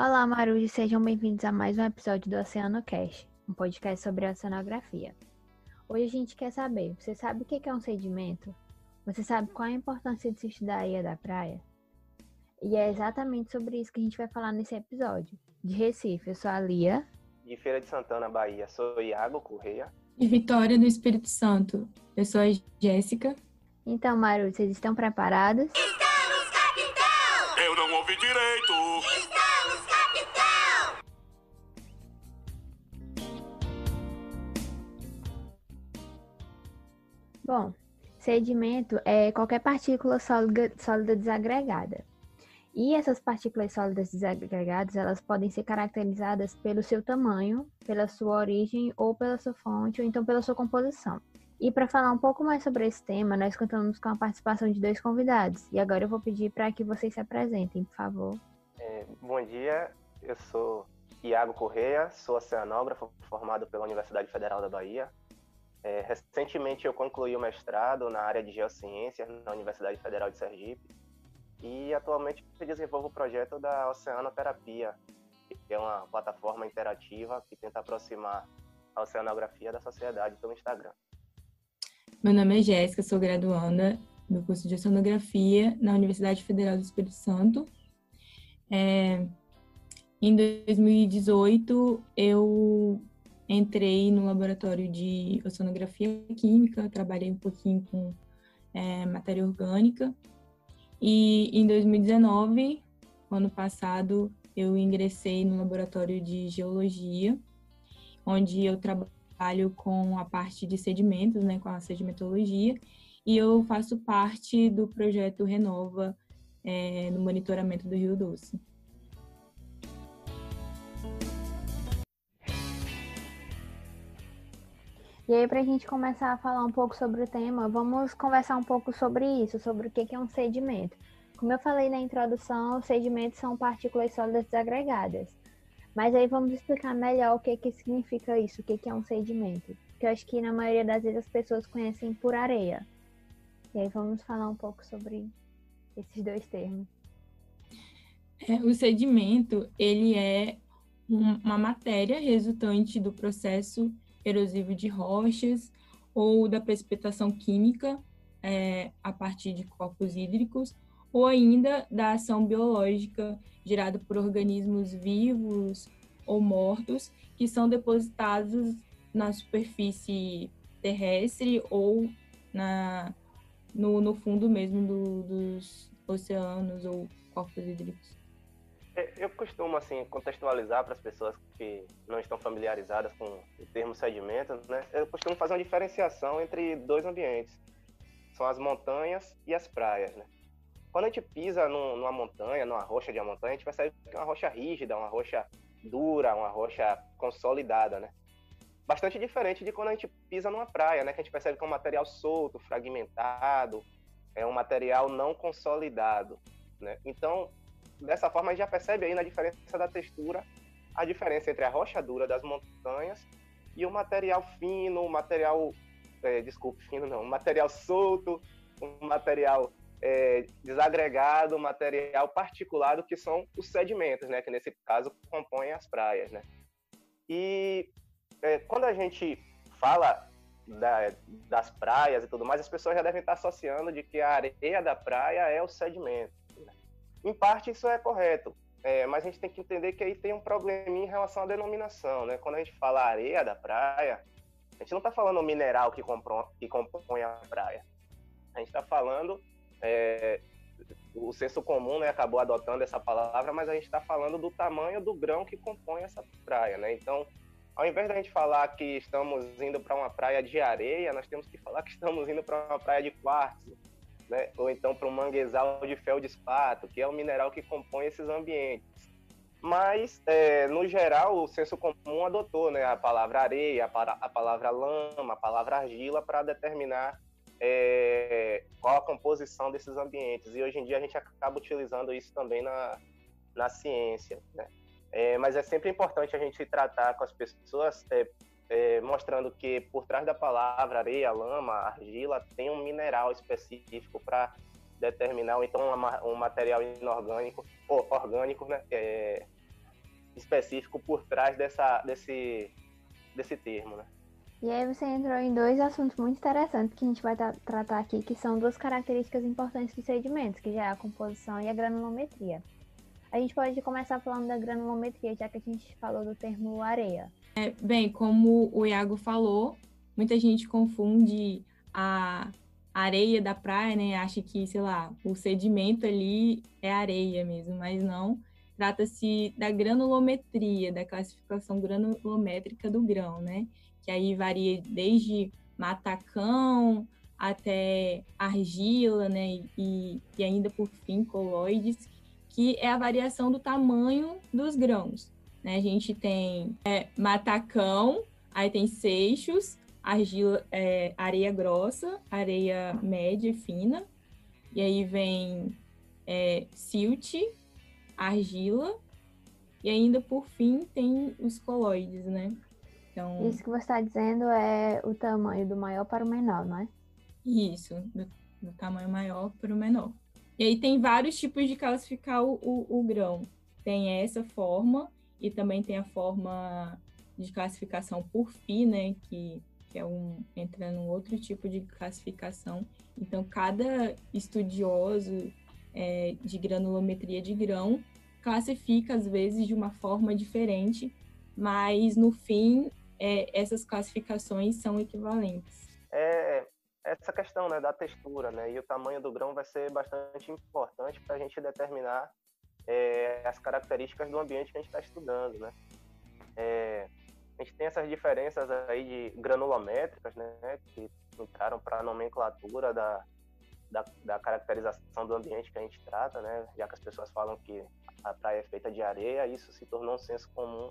Olá, Maruji, sejam bem-vindos a mais um episódio do Oceano Cast, um podcast sobre oceanografia. Hoje a gente quer saber, você sabe o que é um sedimento? Você sabe qual a importância de se estudar a areia da praia? E é exatamente sobre isso que a gente vai falar nesse episódio. De Recife, eu sou a Lia. De Feira de Santana, Bahia, sou Iago Correia. De Vitória do Espírito Santo, eu sou a Jéssica. Então, Maru, vocês estão preparados? Estamos, capitão! Eu não ouvi direito! Bom, sedimento é qualquer partícula sólida, sólida desagregada. E essas partículas sólidas desagregadas, elas podem ser caracterizadas pelo seu tamanho, pela sua origem ou pela sua fonte, ou então pela sua composição. E para falar um pouco mais sobre esse tema, nós contamos com a participação de dois convidados. E agora eu vou pedir para que vocês se apresentem, por favor. É, bom dia, eu sou Iago Correia, sou oceanógrafo formado pela Universidade Federal da Bahia. É, recentemente eu concluí o mestrado na área de geociências na Universidade Federal de Sergipe e atualmente desenvolvo o projeto da Oceanoterapia, que é uma plataforma interativa que tenta aproximar a oceanografia da sociedade pelo Instagram. Meu nome é Jéssica, sou graduanda do curso de Oceanografia na Universidade Federal do Espírito Santo. É, em 2018, eu entrei no laboratório de oceanografia química, trabalhei um pouquinho com é, matéria orgânica. E em 2019, ano passado, eu ingressei no laboratório de geologia, onde eu trabalho com a parte de sedimentos, né, com a sedimentologia, e eu faço parte do projeto Renova é, no monitoramento do Rio Doce. E aí, para a gente começar a falar um pouco sobre o tema, vamos conversar um pouco sobre isso, sobre o que é um sedimento. Como eu falei na introdução, sedimentos são partículas sólidas desagregadas. Mas aí vamos explicar melhor o que, que significa isso, o que, que é um sedimento. Porque eu acho que na maioria das vezes as pessoas conhecem por areia. E aí vamos falar um pouco sobre esses dois termos. É, o sedimento, ele é uma matéria resultante do processo erosivo de rochas ou da precipitação química é, a partir de corpos hídricos ou ainda da ação biológica gerada por organismos vivos ou mortos que são depositados na superfície terrestre ou na, no, no fundo mesmo do, dos oceanos ou corpos hídricos. É, eu costumo assim contextualizar para as pessoas que não estão familiarizadas com o termo sedimento, né? Eu costumo fazer uma diferenciação entre dois ambientes. São as montanhas e as praias, né? Quando a gente pisa num, numa montanha, numa rocha de uma montanha, a gente percebe que é uma rocha rígida, uma rocha dura, uma rocha consolidada, né? Bastante diferente de quando a gente pisa numa praia, né? Que a gente percebe que é um material solto, fragmentado, é um material não consolidado, né? Então, dessa forma, a gente já percebe aí na diferença da textura, a diferença entre a rocha dura das montanhas e o material fino, o material, é, desculpe, fino não, o material solto, um material é, desagregado, material particulado, que são os sedimentos, né? Que nesse caso compõem as praias, né? E é, quando a gente fala da, das praias e tudo mais, as pessoas já devem estar associando de que a areia da praia é o sedimento. Em parte isso é correto, é, mas a gente tem que entender que aí tem um probleminha em relação à denominação, né? Quando a gente fala areia da praia, a gente não está falando o mineral que, que compõe a praia. A gente está falando é, o senso comum né, acabou adotando essa palavra, mas a gente está falando do tamanho do grão que compõe essa praia, né? Então, ao invés da gente falar que estamos indo para uma praia de areia, nós temos que falar que estamos indo para uma praia de quartzo, né? Ou então para um manguezal de feldespato, que é o mineral que compõe esses ambientes. Mas, é, no geral, o senso comum adotou né, a palavra areia, a palavra lama, a palavra argila para determinar é, qual a composição desses ambientes. E hoje em dia a gente acaba utilizando isso também na, na ciência. Né? É, mas é sempre importante a gente tratar com as pessoas é, mostrando que por trás da palavra areia, lama, argila, tem um mineral específico para determinar, ou então um material inorgânico, ou orgânico, né? É, específico por trás dessa, desse, desse termo, né? E aí você entrou em dois assuntos muito interessantes que a gente vai tra- tratar aqui, que são duas características importantes dos sedimentos, que já é a composição e a granulometria. A gente pode começar falando da granulometria, já que a gente falou do termo areia. Bem, como o Iago falou, muita gente confunde a areia da praia, né? Acha que, sei lá, o sedimento ali é areia mesmo, mas não. Trata-se da granulometria, da classificação granulométrica do grão, né? Que aí varia desde matacão até argila, né? E, e ainda por fim coloides, que é a variação do tamanho dos grãos. Né? A gente tem é, matacão, aí tem seixos, argila, é, areia grossa, areia média e fina, e aí vem é, silt, argila, e ainda por fim tem os coloides, né? Então, Isso que você está dizendo é o tamanho do maior para o menor, não é? isso, do, do tamanho maior para o menor. E aí tem vários tipos de classificar o, o, o grão. Tem essa forma, e também tem a forma de classificação por FI, né, que, que é um entra num outro tipo de classificação. Então, cada estudioso é, de granulometria de grão classifica às vezes de uma forma diferente, mas no fim é, essas classificações são equivalentes. É essa questão né, da textura, né, e o tamanho do grão vai ser bastante importante para a gente determinar é, as características do ambiente que a gente está estudando, né? É, a gente tem essas diferenças aí de granulométricas, né, que entraram para a nomenclatura da, da, da, caracterização do ambiente que a gente trata, né, já que as pessoas falam que a praia é feita de areia, isso se tornou um senso comum.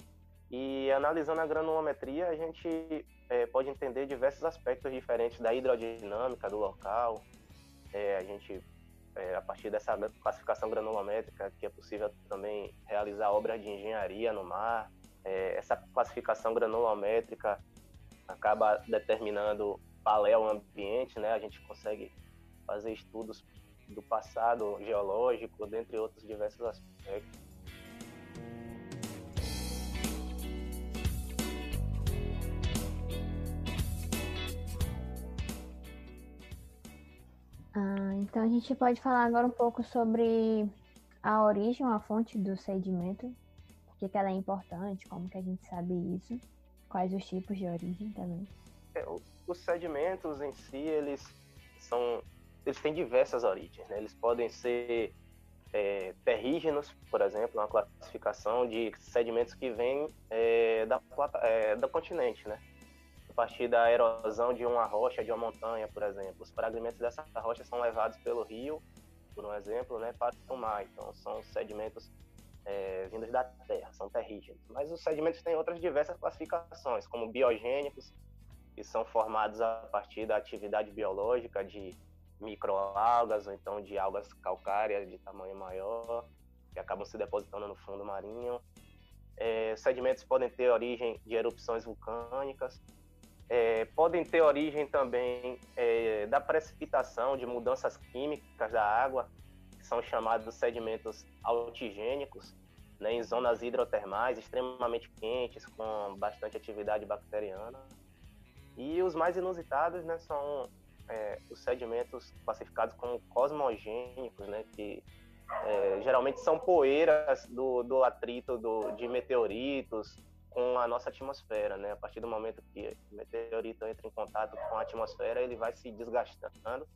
E analisando a granulometria, a gente é, pode entender diversos aspectos diferentes da hidrodinâmica do local. É, a gente é, a partir dessa classificação granulométrica, que é possível também realizar obras de engenharia no mar. É, essa classificação granulométrica acaba determinando paleoambiente, né? A gente consegue fazer estudos do passado geológico, dentre outros diversos aspectos. Ah, então a gente pode falar agora um pouco sobre a origem, a fonte do sedimento, por que, ela é importante, como que a gente sabe isso, quais os tipos de origem também. É, os sedimentos em si, eles são, eles têm diversas origens, né? Eles podem ser é, terrígenos, por exemplo, uma classificação de sedimentos que vêm é, da, é, do continente, né? Partir da erosão de uma rocha, de uma montanha, por exemplo. Os fragmentos dessa rocha são levados pelo rio, por um exemplo, né, para o mar. Então, são sedimentos é, vindos da terra, são terrígenos. Mas os sedimentos têm outras diversas classificações, como biogênicos, que são formados a partir da atividade biológica de microalgas ou então de algas calcárias de tamanho maior, que acabam se depositando no fundo marinho. É, sedimentos podem ter origem de erupções vulcânicas, é, podem ter origem também é, da precipitação, de mudanças químicas da água, que são chamados sedimentos altigênicos, né, em zonas hidrotermais extremamente quentes, com bastante atividade bacteriana. E os mais inusitados né, são é, os sedimentos classificados como cosmogênicos, né, que é, geralmente são poeiras do, do atrito do, de meteoritos, com a nossa atmosfera, né? A partir do momento que o meteorito entra em contato com a atmosfera, ele vai se desgastando,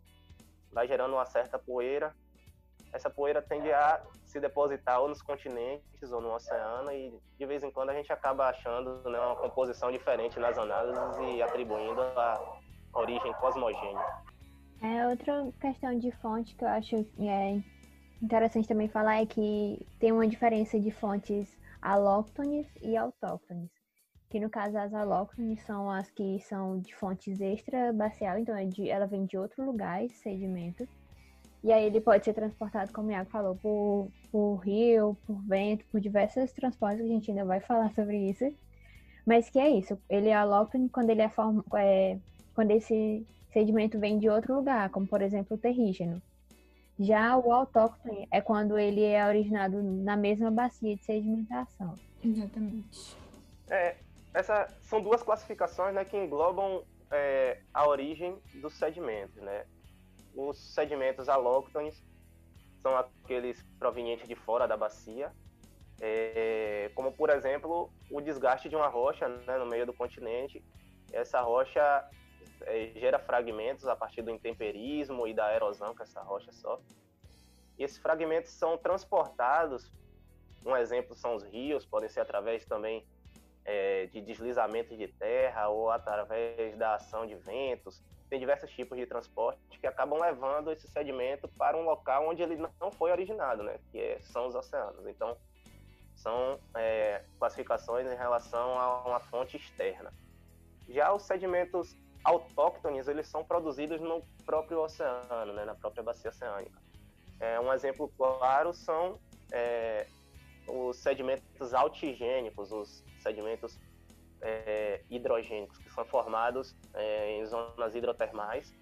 vai gerando uma certa poeira. Essa poeira tende a se depositar ou nos continentes ou no oceano e de vez em quando a gente acaba achando né, uma composição diferente nas análises e atribuindo a origem cosmogênica. É outra questão de fonte que eu acho é interessante também falar é que tem uma diferença de fontes alóctones e autóctones. Que no caso as alóctones são as que são de fontes extrabacial, então é de, ela vem de outro lugar, esse sedimento. E aí ele pode ser transportado, como o Iago falou, por, por rio, por vento, por diversos transportes, que a gente ainda vai falar sobre isso. Mas que é isso, ele é alóctone quando ele é, form, é quando esse sedimento vem de outro lugar, como por exemplo o terrígeno. Já o autóctone é quando ele é originado na mesma bacia de sedimentação. Exatamente. É, essa são duas classificações né, que englobam é, a origem dos sedimentos. Né? Os sedimentos alóctones são aqueles provenientes de fora da bacia, é, como por exemplo o desgaste de uma rocha né, no meio do continente. Essa rocha é, gera fragmentos a partir do intemperismo e da erosão que essa rocha sofre. E esses fragmentos são transportados, um exemplo são os rios, podem ser através também é, de deslizamento de terra ou através da ação de ventos. Tem diversos tipos de transporte que acabam levando esse sedimento para um local onde ele não foi originado, né? que é, são os oceanos. Então, são é, classificações em relação a uma fonte externa. Já os sedimentos autóctones, eles são produzidos no próprio oceano, né? na própria bacia oceânica. É, um exemplo claro são é, os sedimentos altigênicos, os sedimentos é, hidrogênicos, que são formados é, em zonas hidrotermais.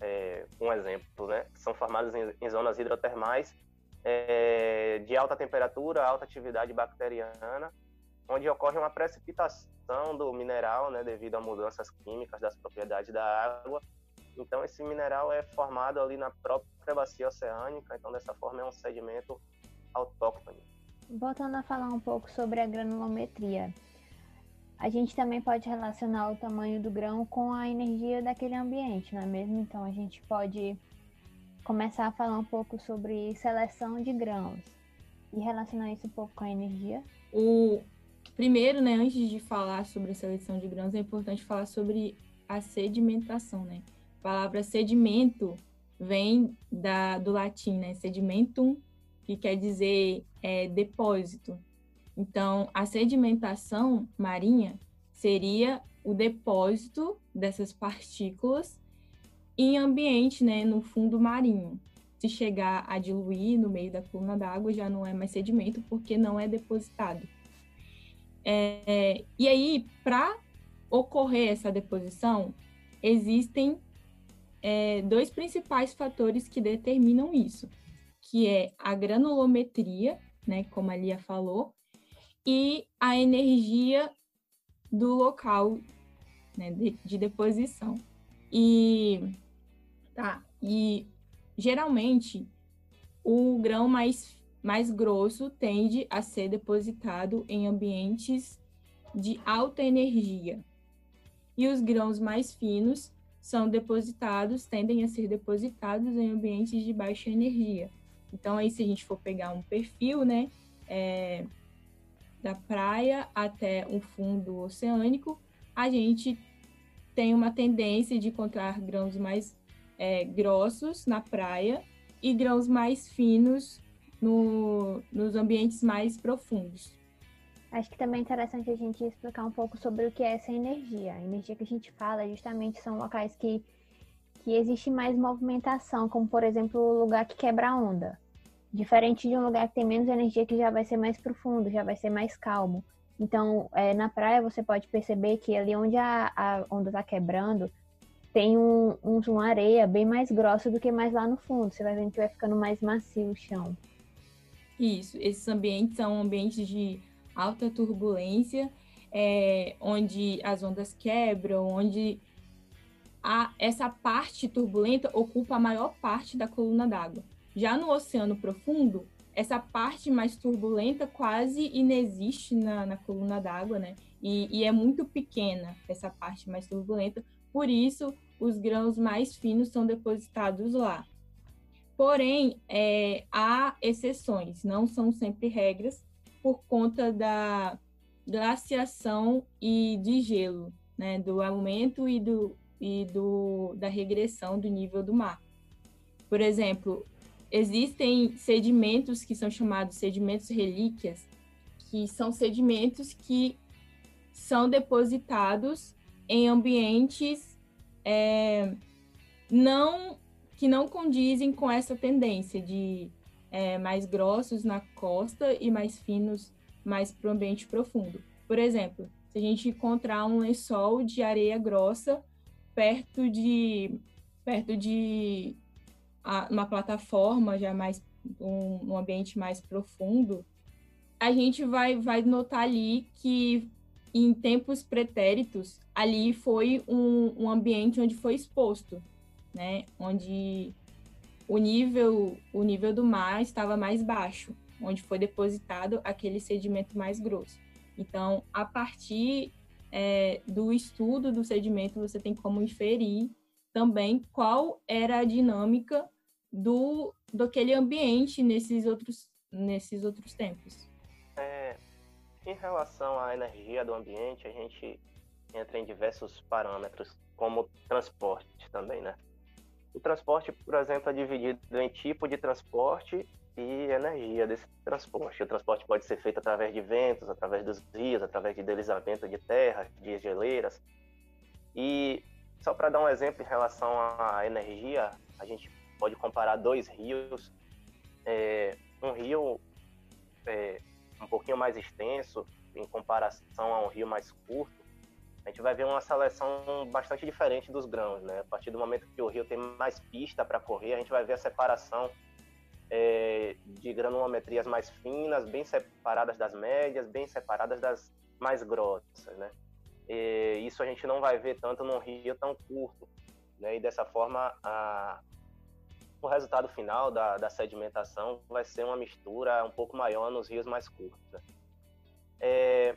É, um exemplo, né? São formados em, em zonas hidrotermais é, de alta temperatura, alta atividade bacteriana, onde ocorre uma precipitação do mineral, né, devido a mudanças químicas das propriedades da água. Então, esse mineral é formado ali na própria bacia oceânica, então, dessa forma, é um sedimento autóctone. Voltando a falar um pouco sobre a granulometria, a gente também pode relacionar o tamanho do grão com a energia daquele ambiente, não é mesmo? Então a gente pode começar a falar um pouco sobre seleção de grãos e relacionar isso um pouco com a energia. O primeiro, né, antes de falar sobre a seleção de grãos, é importante falar sobre a sedimentação, né? A palavra sedimento vem da, do latim, né? Sedimentum que quer dizer é, depósito. Então, a sedimentação marinha seria o depósito dessas partículas em ambiente, né, no fundo marinho. Se chegar a diluir no meio da coluna d'água, já não é mais sedimento, porque não é depositado. É, e aí, para ocorrer essa deposição, existem é, dois principais fatores que determinam isso que é a granulometria, né, como a Lia falou, e a energia do local né, de, de deposição. E tá, e geralmente o grão mais, mais grosso tende a ser depositado em ambientes de alta energia. E os grãos mais finos são depositados, tendem a ser depositados em ambientes de baixa energia. Então, aí, se a gente for pegar um perfil, né, é, da praia até um fundo oceânico, a gente tem uma tendência de encontrar grãos mais é, grossos na praia e grãos mais finos no, nos ambientes mais profundos. Acho que também é interessante a gente explicar um pouco sobre o que é essa energia. A energia que a gente fala justamente são locais que que existe mais movimentação, como por exemplo o lugar que quebra a onda. Diferente de um lugar que tem menos energia, que já vai ser mais profundo, já vai ser mais calmo. Então, é, na praia você pode perceber que ali onde a, a onda está quebrando, tem um, um, uma areia bem mais grossa do que mais lá no fundo. Você vai vendo que vai ficando mais macio o chão. Isso, esses ambientes são ambientes de alta turbulência, é, onde as ondas quebram, onde a, essa parte turbulenta ocupa a maior parte da coluna d'água. Já no oceano profundo, essa parte mais turbulenta quase inexiste na, na coluna d'água, né? E, e, é muito pequena essa parte mais turbulenta, por isso os grãos mais finos são depositados lá. Porém, é, há exceções, não são sempre regras, por conta da glaciação e de gelo, né? Do aumento e do, e do, da regressão do nível do mar. Por exemplo, existem sedimentos que são chamados sedimentos relíquias, que são sedimentos que são depositados em ambientes é, não que não condizem com essa tendência de é, mais grossos na costa e mais finos mais para o ambiente profundo. Por exemplo, se a gente encontrar um lençol de areia grossa perto de perto de uma plataforma já mais um, um ambiente mais profundo a gente vai, vai notar ali que em tempos pretéritos, ali foi um, um ambiente onde foi exposto, né? Onde o nível, o nível do mar estava mais baixo, onde foi depositado aquele sedimento mais grosso. Então, a partir é, do estudo do sedimento, você tem como inferir também qual era a dinâmica do, do aquele ambiente nesses outros, nesses outros tempos. É, em relação à energia do ambiente, a gente entra em diversos parâmetros, como transporte também, né? O transporte, por exemplo, é dividido em tipo de transporte e energia desse transporte. O transporte pode ser feito através de ventos, através dos rios, através de deslizamento de terra, de geleiras. E só para dar um exemplo em relação à energia, a gente pode comparar dois rios. É, um rio é, um pouquinho mais extenso em comparação a um rio mais curto, a gente vai ver uma seleção bastante diferente dos grãos, né? A partir do momento que o rio tem mais pista para correr, a gente vai ver a separação é, de granulometrias mais finas, bem separadas das médias, bem separadas das mais grossas, né? E isso a gente não vai ver tanto num rio tão curto, né? E dessa forma, a, o resultado final da, da, sedimentação vai ser uma mistura um pouco maior nos rios mais curtos. Né? É,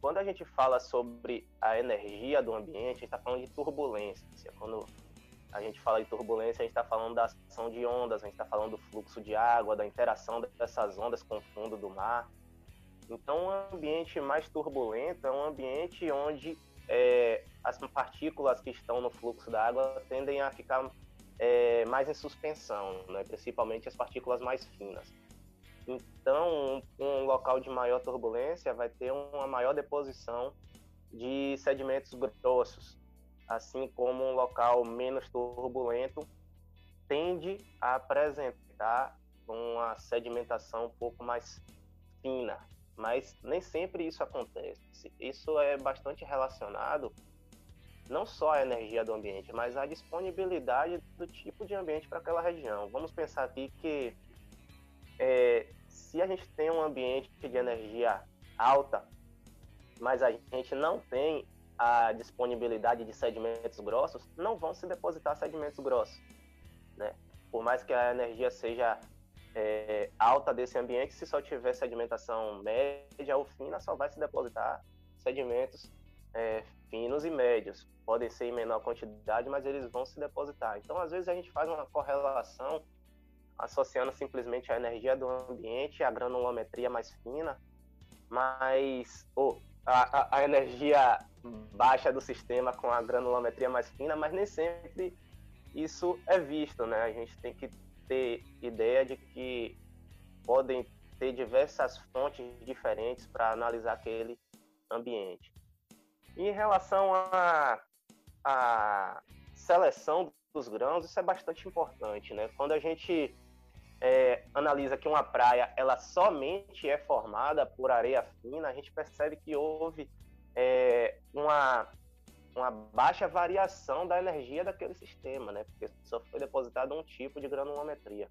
quando a gente fala sobre a energia do ambiente, a gente está falando de turbulência. Quando a gente fala de turbulência, a gente está falando da ação de ondas, a gente está falando do fluxo de água, da interação dessas ondas com o fundo do mar. Então, um ambiente mais turbulento é um ambiente onde é, as partículas que estão no fluxo da água tendem a ficar é, mais em suspensão, né? principalmente as partículas mais finas. Então, um, local de maior turbulência vai ter uma maior deposição de sedimentos grossos, assim como um local menos turbulento tende a apresentar uma sedimentação um pouco mais fina, mas nem sempre isso acontece. Isso é bastante relacionado não só a energia do ambiente, mas a disponibilidade do tipo de ambiente para aquela região. Vamos pensar aqui que é, se a gente tem um ambiente de energia alta, mas a gente não tem a disponibilidade de sedimentos grossos, não vão se depositar sedimentos grossos, né? Por mais que a energia seja é, alta desse ambiente, se só tiver sedimentação média ou fina, só vai se depositar sedimentos é, finos e médios. Podem ser em menor quantidade, mas eles vão se depositar. Então, às vezes, a gente faz uma correlação associando simplesmente a energia do ambiente, a granulometria mais fina, mas ou a, a, energia baixa do sistema com a granulometria mais fina, mas nem sempre isso é visto, né? A gente tem que ter ideia de que podem ter diversas fontes diferentes para analisar aquele ambiente. Em relação à a, a, seleção dos grãos, isso é bastante importante, né? Quando a gente é, analisa que uma praia ela somente é formada por areia fina, a gente percebe que houve é, uma, uma baixa variação da energia daquele sistema, né? Porque só foi depositado um tipo de granulometria.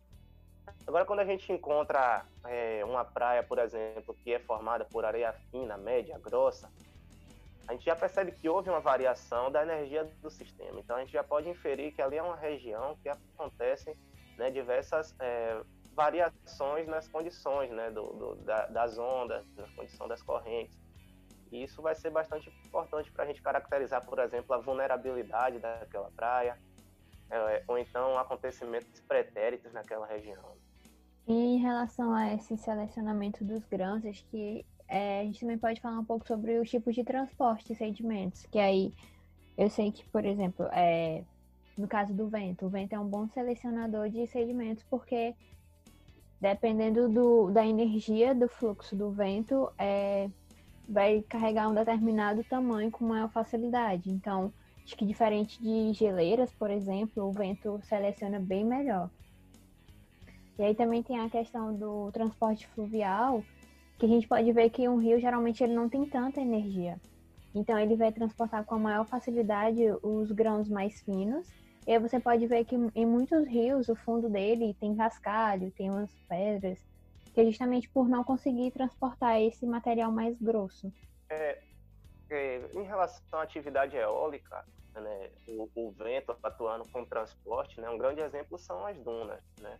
Agora, quando a gente encontra é, uma praia, por exemplo, que é formada por areia fina, média, grossa, a gente já percebe que houve uma variação da energia do sistema. Então, a gente já pode inferir que ali é uma região que acontecem né, diversas é, variações nas condições né, do, do da, das ondas, na condição das correntes. E isso vai ser bastante importante para a gente caracterizar, por exemplo, a vulnerabilidade daquela praia, é, ou então acontecimentos pretéritos naquela região. E em relação a esse selecionamento dos grãos, acho que é, a gente também pode falar um pouco sobre os tipos de transporte de sedimentos, que aí eu sei que, por exemplo, é, no caso do vento, o vento é um bom selecionador de sedimentos porque dependendo do, da energia do fluxo do vento, é, vai carregar um determinado tamanho com maior facilidade. Então, acho que diferente de geleiras, por exemplo, o vento seleciona bem melhor. E aí também tem a questão do transporte fluvial, que a gente pode ver que um rio geralmente ele não tem tanta energia. Então ele vai transportar com a maior facilidade os grãos mais finos. E aí você pode ver que em muitos rios o fundo dele tem cascalho, tem umas pedras que é justamente por não conseguir transportar esse material mais grosso. É, é, em relação à atividade eólica, né, o, o, vento atuando com transporte, né, um grande exemplo são as dunas. Né?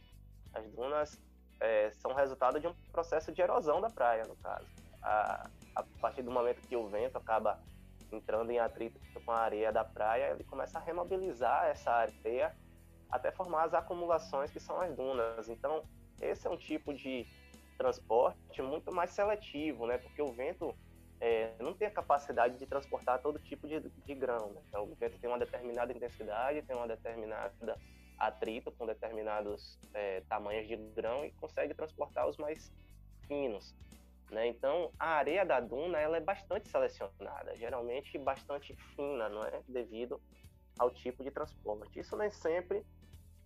As dunas é, são resultado de um processo de erosão da praia, no caso. A, a partir do momento que o vento acaba entrando em atrito com a areia da praia, ele começa a remobilizar essa areia até formar as acumulações que são as dunas. Então, esse é um tipo de transporte muito mais seletivo, né? Porque o vento é, não tem a capacidade de transportar todo tipo de, de grão. Né? Então, o vento tem uma determinada intensidade, tem uma determinada atrito com determinados é, tamanhos de grão e consegue transportar os mais finos. Né? Então, a areia da duna ela é bastante selecionada, geralmente bastante fina, não é? Devido ao tipo de transporte. Isso nem sempre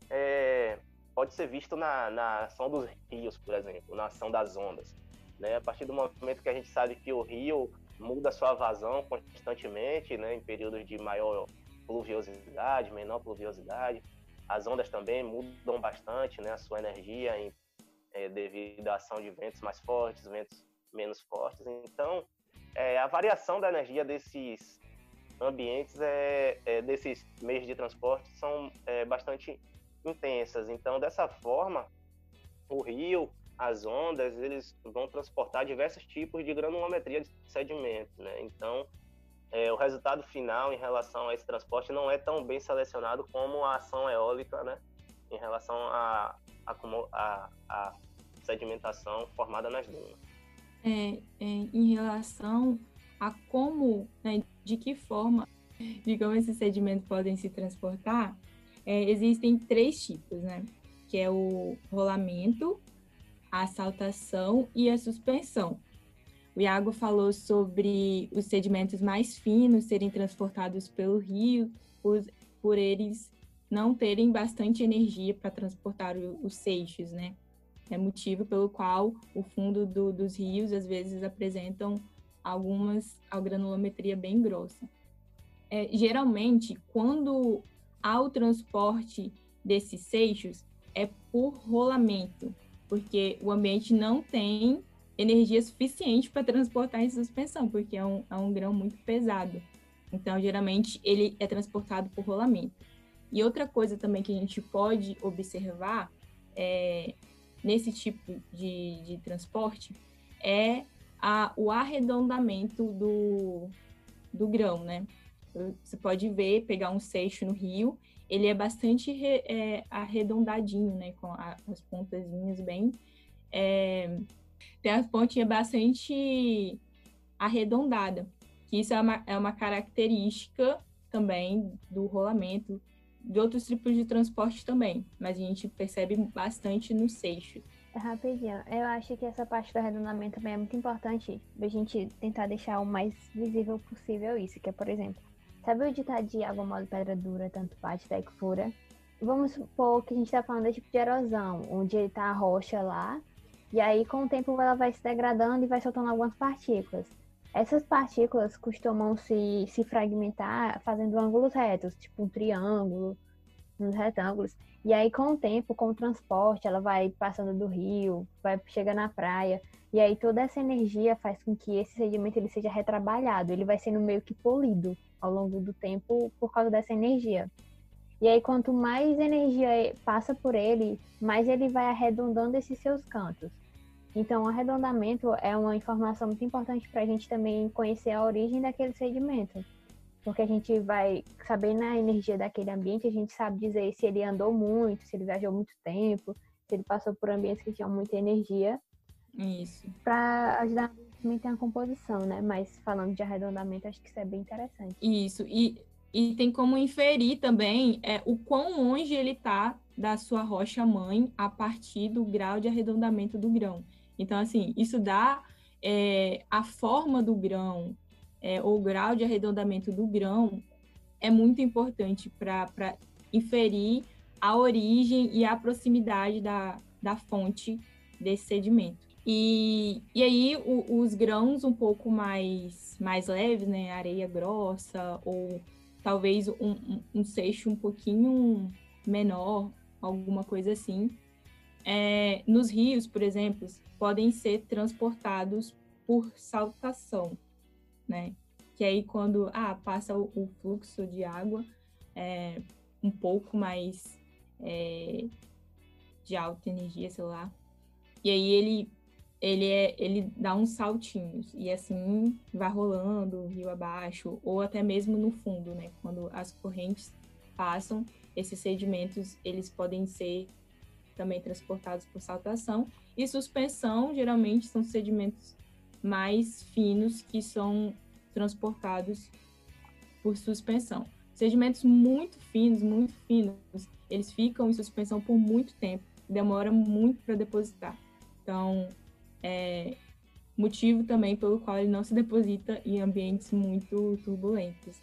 é, pode ser visto na, na ação dos rios, por exemplo, na ação das ondas. Né? A partir do momento que a gente sabe que o rio muda sua vazão constantemente, né, em períodos de maior pluviosidade, menor pluviosidade, as ondas também mudam bastante, né, a sua energia em, é, devido à ação de ventos mais fortes, ventos menos fortes. Então, é, a variação da energia desses ambientes, é, é desses meios de transporte, são é, bastante intensas. Então, dessa forma, o rio, as ondas, eles vão transportar diversos tipos de granulometria de sedimento, né? Então, é, o resultado final em relação a esse transporte não é tão bem selecionado como a ação eólica, né? Em relação à a, a, a, sedimentação formada nas dunas. É, é, em relação a como, né, de que forma, como esses sedimentos podem se transportar, é, existem três tipos, né? Que é o rolamento, a saltação e a suspensão. O Iago falou sobre os sedimentos mais finos serem transportados pelo rio, por, eles não terem bastante energia para transportar os seixos, né? É motivo pelo qual o fundo do, dos rios às vezes apresentam algumas a granulometria bem grossa. É, geralmente, quando há o transporte desses seixos, é por rolamento, porque o ambiente não tem energia suficiente para transportar em suspensão, porque é um, é um grão muito pesado. Então, geralmente, ele é transportado por rolamento. E outra coisa também que a gente pode observar é, nesse tipo de, de transporte é a, o arredondamento do, do grão, né? Você pode ver, pegar um seixo no rio, ele é bastante é, arredondadinho, né? Com a, as pontazinhas bem... É, tem as pontinhas bastante arredondada, que isso é uma, é uma característica também do rolamento, de outros tipos de transporte também, mas a gente percebe bastante no seixo. É rapidinho, eu acho que essa parte do arredondamento também é muito importante, a gente tentar deixar o mais visível possível isso, que é, por exemplo, sabe o ditado de água mole, pedra dura, tanto bate, daí que fura? Vamos supor que a gente está falando de tipo de erosão, onde está a rocha lá, e aí, com o tempo, ela vai se degradando e vai soltando algumas partículas. Essas partículas costumam se, se fragmentar fazendo ângulos retos, tipo um triângulo, uns retângulos. E aí, com o tempo, com o transporte, ela vai passando do rio, vai chegar na praia. E aí, toda essa energia faz com que esse sedimento ele seja retrabalhado. Ele vai sendo meio que polido ao longo do tempo por causa dessa energia. E aí, quanto mais energia passa por ele, mais ele vai arredondando esses seus cantos. Então, o arredondamento é uma informação muito importante para a gente também conhecer a origem daquele sedimento. Porque a gente vai saber na energia daquele ambiente, a gente sabe dizer se ele andou muito, se ele viajou muito tempo, se ele passou por ambientes que tinham muita energia. Isso. Para ajudar também tem a composição, né? Mas falando de arredondamento, acho que isso é bem interessante. Isso. E, e tem como inferir também é, o quão longe ele está da sua rocha mãe a partir do grau de arredondamento do grão. Então, assim, isso dá é, a forma do grão, é, ou o grau de arredondamento do grão, é muito importante para inferir a origem e a proximidade da, da fonte desse sedimento. E, e aí, o, os grãos um pouco mais, mais leves, né, areia grossa, ou talvez um, um, um seixo um pouquinho menor, alguma coisa assim, é, nos rios, por exemplo, podem ser transportados por saltação, né? Que aí quando ah, passa o, o fluxo de água é, um pouco mais é, de alta energia, sei lá, e aí ele ele é ele dá uns saltinhos e assim vai rolando rio abaixo ou até mesmo no fundo, né? Quando as correntes passam, esses sedimentos eles podem ser também transportados por saltação e suspensão geralmente são sedimentos mais finos que são transportados por suspensão. Sedimentos muito finos, muito finos, eles ficam em suspensão por muito tempo, demora muito para depositar. Então, é motivo também pelo qual ele não se deposita em ambientes muito turbulentos,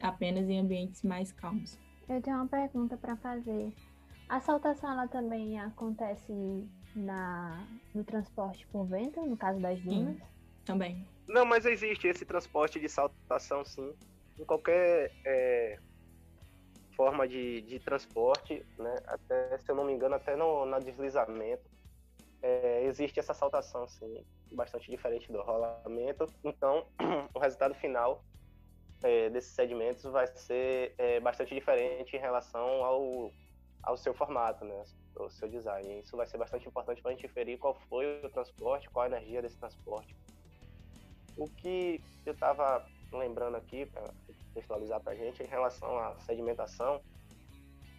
apenas em ambientes mais calmos. Eu tenho uma pergunta para fazer. A saltação ela também acontece na, no transporte por vento, no caso das dunas? Sim, também. Não, mas existe esse transporte de saltação, sim. Em qualquer é, forma de, de transporte, né? Até, se eu não me engano, até no, no deslizamento, é, existe essa saltação, sim, bastante diferente do rolamento. Então, o resultado final é, desses sedimentos vai ser é, bastante diferente em relação ao, ao seu formato, né, ao seu design. Isso vai ser bastante importante para a gente inferir qual foi o transporte, qual a energia desse transporte. O que eu estava lembrando aqui, para contextualizar para a gente, em relação à sedimentação,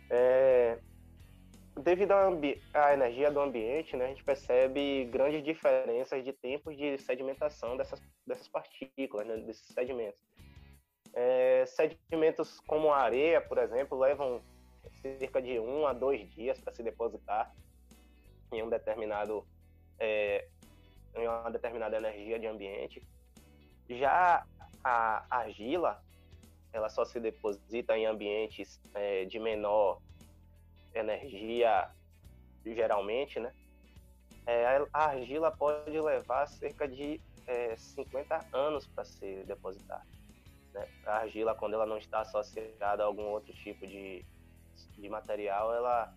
é, devido à, energia do ambiente, né, a gente percebe grandes diferenças de tempos de sedimentação dessas, dessas partículas, né, desses sedimentos. É, sedimentos como a areia, por exemplo, levam cerca de um a dois dias para se depositar em um determinado é, em uma determinada energia de ambiente. Já a argila, ela só se deposita em ambientes é, de menor energia, geralmente, né? É, a argila pode levar cerca de é, 50 anos para ser depositada. Né? A argila, quando ela não está associada a algum outro tipo de, de material, ela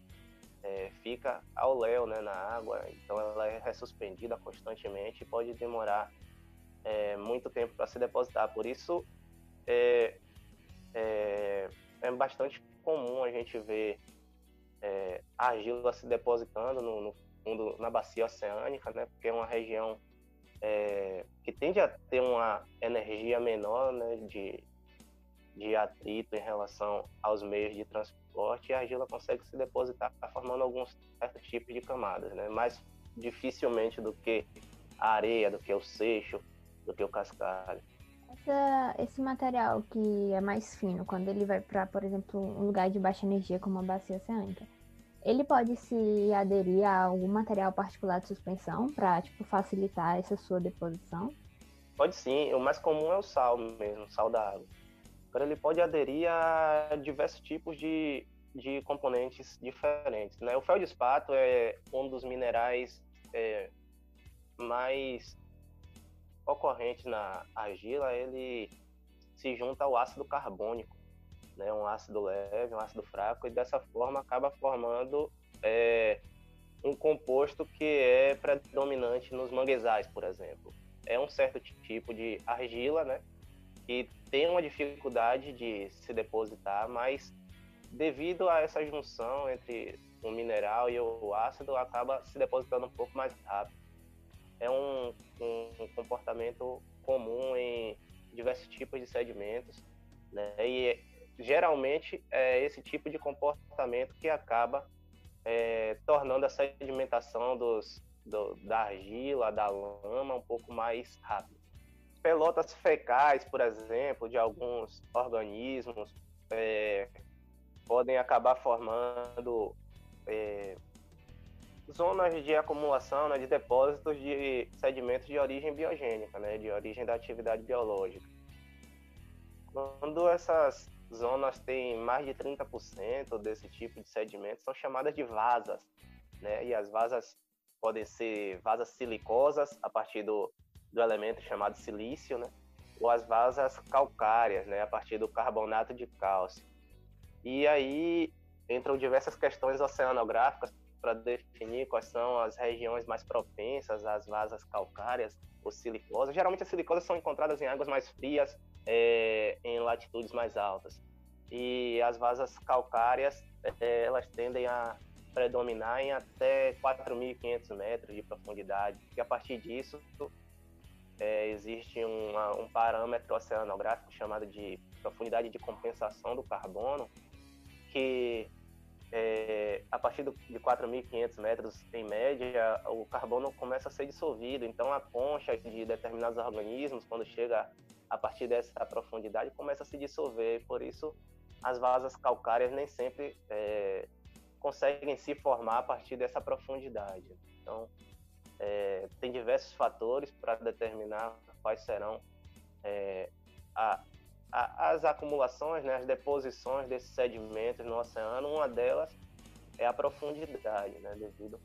é, fica ao léu né, na água, então ela é ressuspendida constantemente e pode demorar é, muito tempo para se depositar. Por isso, é, é, é, bastante comum a gente ver é, argila se depositando no, no, fundo, na bacia oceânica, né, porque é uma região é, que tende a ter uma energia menor né, de, de atrito em relação aos meios de transporte, e a argila consegue se depositar formando alguns certos tipos de camadas, né, mais dificilmente do que a areia, do que o seixo, do que o cascalho. Essa, esse material que é mais fino, quando ele vai para, por exemplo, um lugar de baixa energia como a bacia oceânica, ele pode se aderir a algum material particular de suspensão para tipo, facilitar essa sua deposição? Pode sim, o mais comum é o sal mesmo, sal da água. Agora ele pode aderir a diversos tipos de, de componentes diferentes. Né? O feldespato é um dos minerais é, mais ocorrentes na argila, ele se junta ao ácido carbônico, né? um ácido leve, um ácido fraco, e dessa forma acaba formando é, um composto que é predominante nos manguezais, por exemplo. É um certo tipo de argila, né? Que tem uma dificuldade de se depositar, mas devido a essa junção entre o mineral e o ácido, acaba se depositando um pouco mais rápido é um, um, comportamento comum em diversos tipos de sedimentos, né? E geralmente é esse tipo de comportamento que acaba é, tornando a sedimentação dos, do, da argila, da lama um pouco mais rápida. Pelotas fecais, por exemplo, de alguns organismos é, podem acabar formando é, zonas de acumulação, né, de depósitos de sedimentos de origem biogênica, né, de origem da atividade biológica. Quando essas zonas têm mais de 30% desse tipo de sedimento, são chamadas de vasas, né, e as vasas podem ser vasas silicosas a partir do, do elemento chamado silício, né, ou as vasas calcárias, né, a partir do carbonato de cálcio. E aí entram diversas questões oceanográficas para definir quais são as regiões mais propensas às vasas calcárias ou silicosas. Geralmente as silicosas são encontradas em águas mais frias, é, em latitudes mais altas. E as vasas calcárias, é, elas tendem a predominar em até 4.500 metros de profundidade. E a partir disso, é, existe uma, um parâmetro oceanográfico chamado de profundidade de compensação do carbono, que é, a partir do, de 4.500 metros em média, o carbono começa a ser dissolvido. Então, a concha de determinados organismos, quando chega a partir dessa profundidade, começa a se dissolver. Por isso, as vasas calcárias nem sempre é, conseguem se formar a partir dessa profundidade. Então, é, tem diversos fatores para determinar quais serão é, a, a, as acumulações, né, as deposições desses sedimentos no oceano. Uma delas é a profundidade, né, devido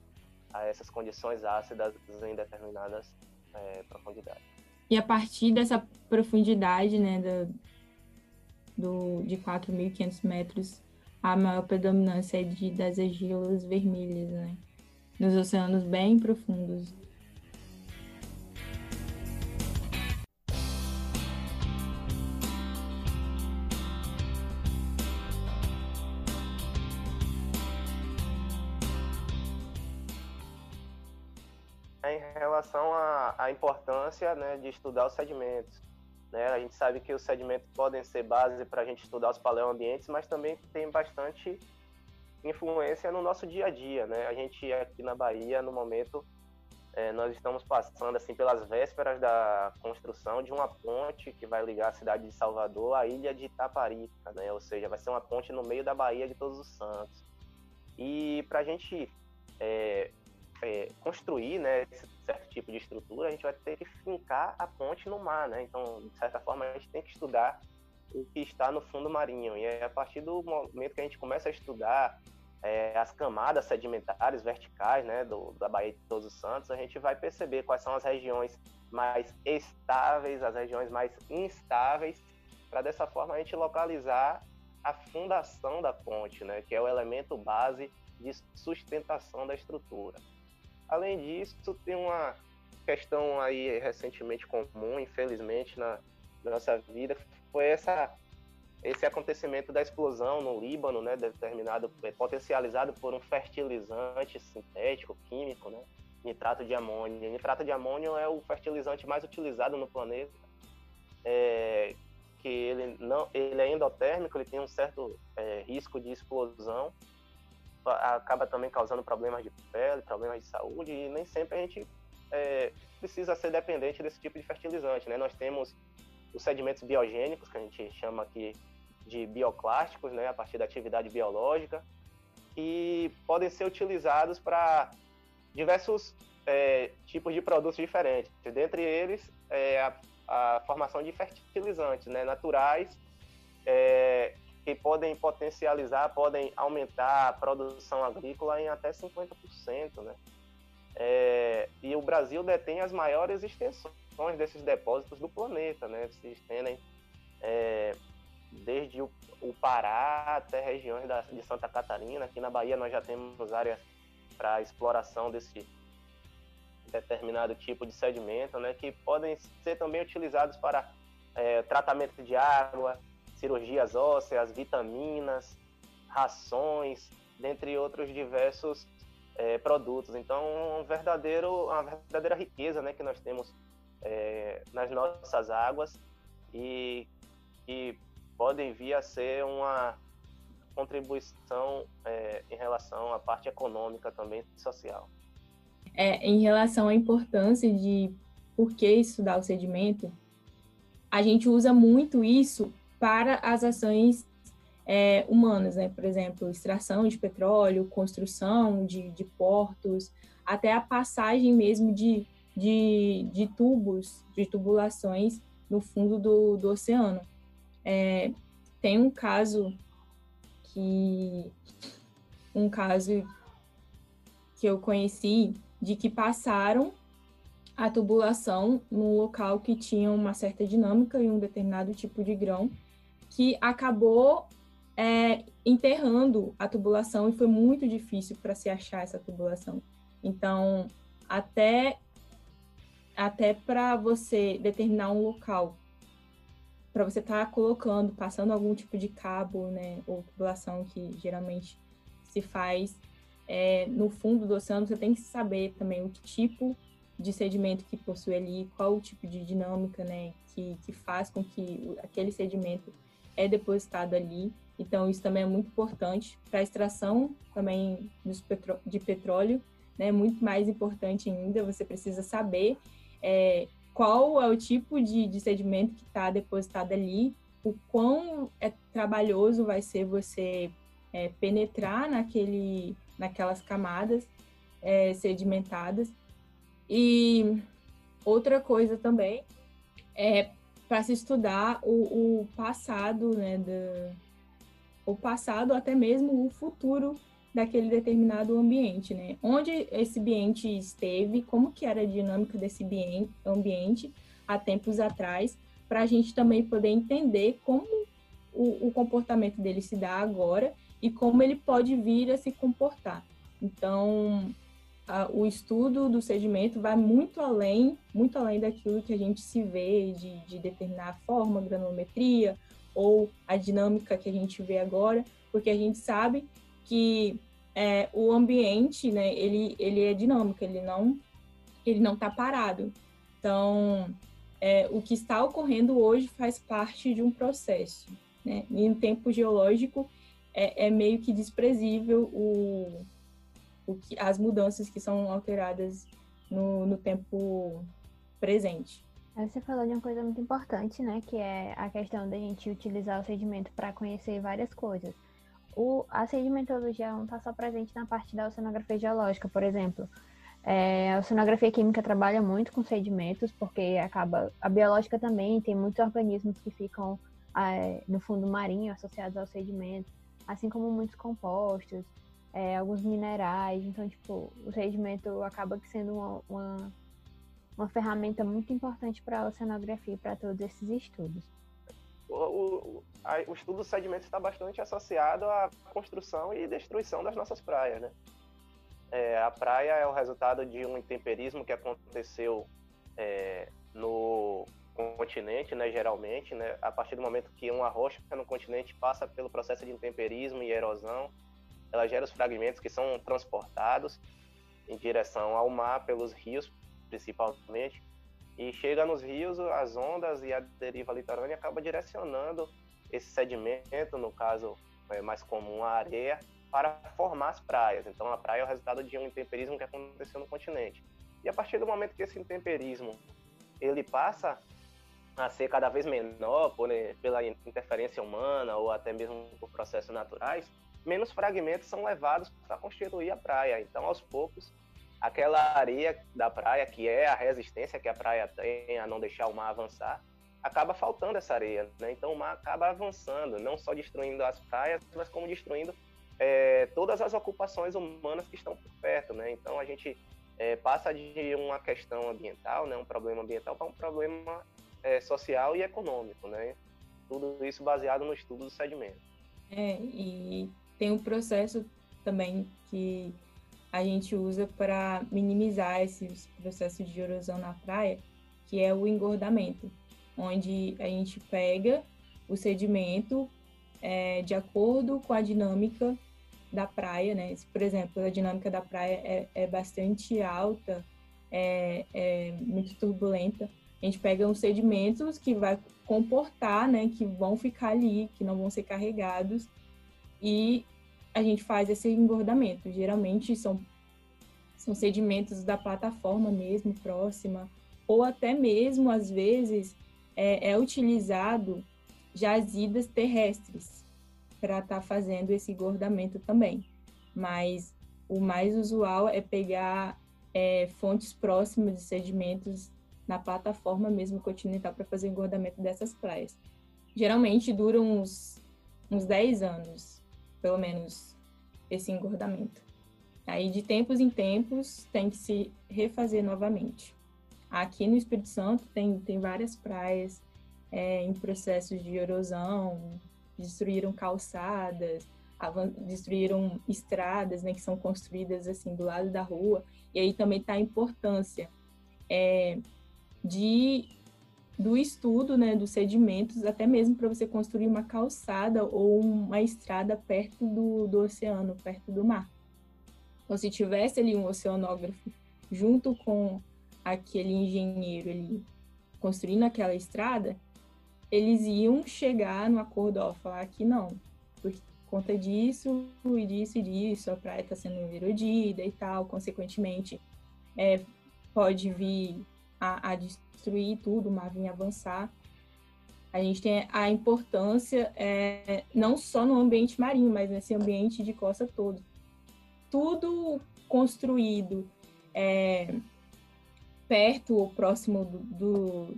a essas condições ácidas em determinadas é, profundidades. E a partir dessa profundidade, né, do, do, de 4.500 metros, a maior predominância é de, das argilas vermelhas, né? Nos oceanos bem profundos. Em relação à, à importância né, de estudar os sedimentos. Né? A gente sabe que os sedimentos podem ser base para a gente estudar os paleoambientes, mas também tem bastante influência no nosso dia a dia. Né? A gente aqui na Bahia, no momento, é, nós estamos passando assim pelas vésperas da construção de uma ponte que vai ligar a cidade de Salvador à ilha de Itaparica, né? ou seja, vai ser uma ponte no meio da Baía de Todos os Santos. E para a gente é, é, construir né, esse certo tipo de estrutura, a gente vai ter que fincar a ponte no mar, né? Então, de certa forma, a gente tem que estudar o que está no fundo marinho. E é a partir do momento que a gente começa a estudar é, as camadas sedimentares verticais né, do, da Baía de Todos os Santos, a gente vai perceber quais são as regiões mais estáveis, as regiões mais instáveis, para dessa forma a gente localizar a fundação da ponte, né, que é o elemento base de sustentação da estrutura. Além disso, tem uma questão aí recentemente comum, infelizmente, na, nossa vida, foi essa esse acontecimento da explosão no Líbano, né, determinado, é, potencializado por um fertilizante sintético, químico, né, nitrato de amônio. Nitrato de amônio é o fertilizante mais utilizado no planeta, é, que ele não, ele é endotérmico, ele tem um certo é, risco de explosão acaba também causando problemas de pele, problemas de saúde, e nem sempre a gente é, precisa ser dependente desse tipo de fertilizante. Né? Nós temos os sedimentos biogênicos, que a gente chama aqui de bioclásticos, né, a partir da atividade biológica, e podem ser utilizados para diversos é, tipos de produtos diferentes. Dentre eles, é, a, a, formação de fertilizantes né, naturais, é, que podem potencializar, podem aumentar a produção agrícola em até 50%, né? É, e o Brasil detém as maiores extensões desses depósitos do planeta, né? Se estendem é, desde o, o, Pará até regiões da, de Santa Catarina. Aqui na Bahia nós já temos áreas para exploração desse determinado tipo de sedimento, né? Que podem ser também utilizados para é, tratamento de água, cirurgias ósseas, vitaminas, rações, dentre outros diversos é, produtos. Então, um verdadeiro, uma verdadeira riqueza né, que nós temos é, nas nossas águas e que podem vir a ser uma contribuição é, em relação à parte econômica também social. É, em relação à importância de por que estudar o sedimento, a gente usa muito isso para as ações é, humanas, né? Por exemplo, extração de petróleo, construção de, de portos, até a passagem mesmo de, de, de, tubos, de tubulações no fundo do, do oceano. É, tem um caso que um caso que eu conheci de que passaram a tubulação num local que tinha uma certa dinâmica e um determinado tipo de grão que acabou é, enterrando a tubulação e foi muito difícil para se achar essa tubulação. Então, até até para você determinar um local para você estar tá colocando, passando algum tipo de cabo, né, ou tubulação que geralmente se faz é, no fundo do oceano, você tem que saber também o tipo de sedimento que possui ali, qual o tipo de dinâmica, né, que, que faz com que aquele sedimento é depositado ali. Então, isso também é muito importante para a extração também de petróleo, né, muito mais importante ainda, você precisa saber é, qual é o tipo de, de sedimento que está depositado ali, o quão é trabalhoso vai ser você é, penetrar naquele, naquelas camadas é, sedimentadas. E outra coisa também é para se estudar o, o passado, né, do, o passado até mesmo o futuro daquele determinado ambiente, né? Onde esse ambiente esteve, como que era a dinâmica desse ambiente há tempos atrás, para a gente também poder entender como o, o, comportamento dele se dá agora e como ele pode vir a se comportar. Então, a, o estudo do sedimento vai muito além, muito além daquilo que a gente se vê de, de determinar a forma, granulometria ou a dinâmica que a gente vê agora, porque a gente sabe que é, o ambiente, né, ele, ele é dinâmico, ele não ele não está parado. Então, é, o que está ocorrendo hoje faz parte de um processo. Né? E em tempo geológico, é, é meio que desprezível o, o que, as mudanças que são alteradas no, no tempo presente. Você falou de uma coisa muito importante, né? Que é a questão da gente utilizar o sedimento para conhecer várias coisas o, a sedimentologia não está só presente na parte da oceanografia geológica, por exemplo. É, a oceanografia química trabalha muito com sedimentos, porque acaba. A biológica também tem muitos organismos que ficam é, no fundo marinho associados ao sedimento, assim como muitos compostos, é, alguns minerais. Então, tipo, o sedimento acaba sendo uma, uma, uma ferramenta muito importante para a oceanografia e para todos esses estudos o, o, a, o estudo dos sedimentos está bastante associado à construção e destruição das nossas praias, né? É, a praia é o resultado de um intemperismo que aconteceu é, no continente, né, geralmente, né, a partir do momento que uma rocha no continente passa pelo processo de intemperismo e erosão, ela gera os fragmentos que são transportados em direção ao mar pelos rios, principalmente, e chega nos rios, as ondas e a deriva litorânea acaba direcionando esse sedimento, no caso é mais comum a areia, para formar as praias. Então a praia é o resultado de um intemperismo que aconteceu no continente. E a partir do momento que esse intemperismo ele passa a ser cada vez menor por, né, pela interferência humana ou até mesmo por processos naturais, menos fragmentos são levados para constituir a praia. Então, aos poucos, aquela areia da praia, que é a resistência que a praia tem a não deixar o mar avançar, acaba faltando essa areia, né? Então o mar acaba avançando, não só destruindo as praias, mas como destruindo é, todas as ocupações humanas que estão por perto, né? Então a gente é, passa de uma questão ambiental, né, um problema ambiental, para um problema é, social e econômico, né? Tudo isso baseado no estudo do sedimento. É, e tem um processo também que a gente usa para minimizar esses processos de erosão na praia, que é o engordamento, onde a gente pega o sedimento é, de acordo com a dinâmica da praia, né? Se, por exemplo, a dinâmica da praia é, é bastante alta, é, é, muito turbulenta, a gente pega uns sedimentos que vai comportar, né? Que vão ficar ali, que não vão ser carregados e a gente faz esse engordamento. Geralmente são, são sedimentos da plataforma mesmo, próxima, ou até mesmo, às vezes, é, é utilizado jazidas terrestres para estar tá fazendo esse engordamento também. Mas o mais usual é pegar é, fontes próximas de sedimentos na plataforma mesmo continental para fazer o engordamento dessas praias. Geralmente dura uns, uns 10 anos pelo menos esse engordamento. Aí de tempos em tempos tem que se refazer novamente. Aqui no Espírito Santo tem, tem várias praias é, em processos de erosão, destruíram calçadas, destruíram estradas, né, que são construídas assim do lado da rua. E aí também está a importância é, de do estudo, né, dos sedimentos, até mesmo para você construir uma calçada ou uma estrada perto do, do oceano, perto do mar. Então, se tivesse ali um oceanógrafo junto com aquele engenheiro ali construindo aquela estrada, eles iam chegar no acordo, ó, falar que não, por conta disso e disso e disso, a praia está sendo erodida e tal, consequentemente, é, pode vir a, a destruir tudo, o mar avançar. A gente tem a importância é, não só no ambiente marinho, mas nesse ambiente de costa todo. Tudo construído é, perto ou próximo do, do,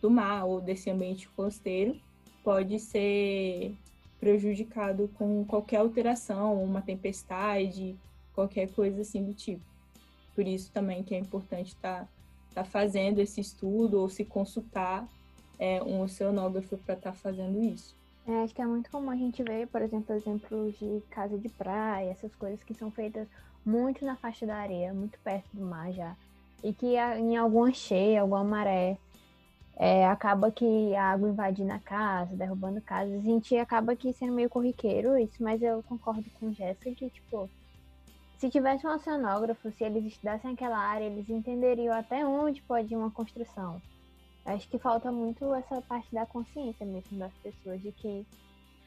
do mar ou desse ambiente costeiro pode ser prejudicado com qualquer alteração, uma tempestade, qualquer coisa assim do tipo. Por isso também que é importante estar tá, tá fazendo esse estudo ou se consultar é, um oceanógrafo para estar tá fazendo isso. É, acho que é muito comum a gente ver, por exemplo, exemplos de casa de praia, essas coisas que são feitas muito na faixa da areia, muito perto do mar já. E que em alguma cheia, alguma maré, é, acaba que a água invadindo a casa, derrubando casas. A gente acaba que sendo meio corriqueiro isso, mas eu concordo com Jéssica que, tipo, se tivesse um oceanógrafo, se eles estudassem aquela área, eles entenderiam até onde pode ir uma construção. Acho que falta muito essa parte da consciência mesmo das pessoas, de que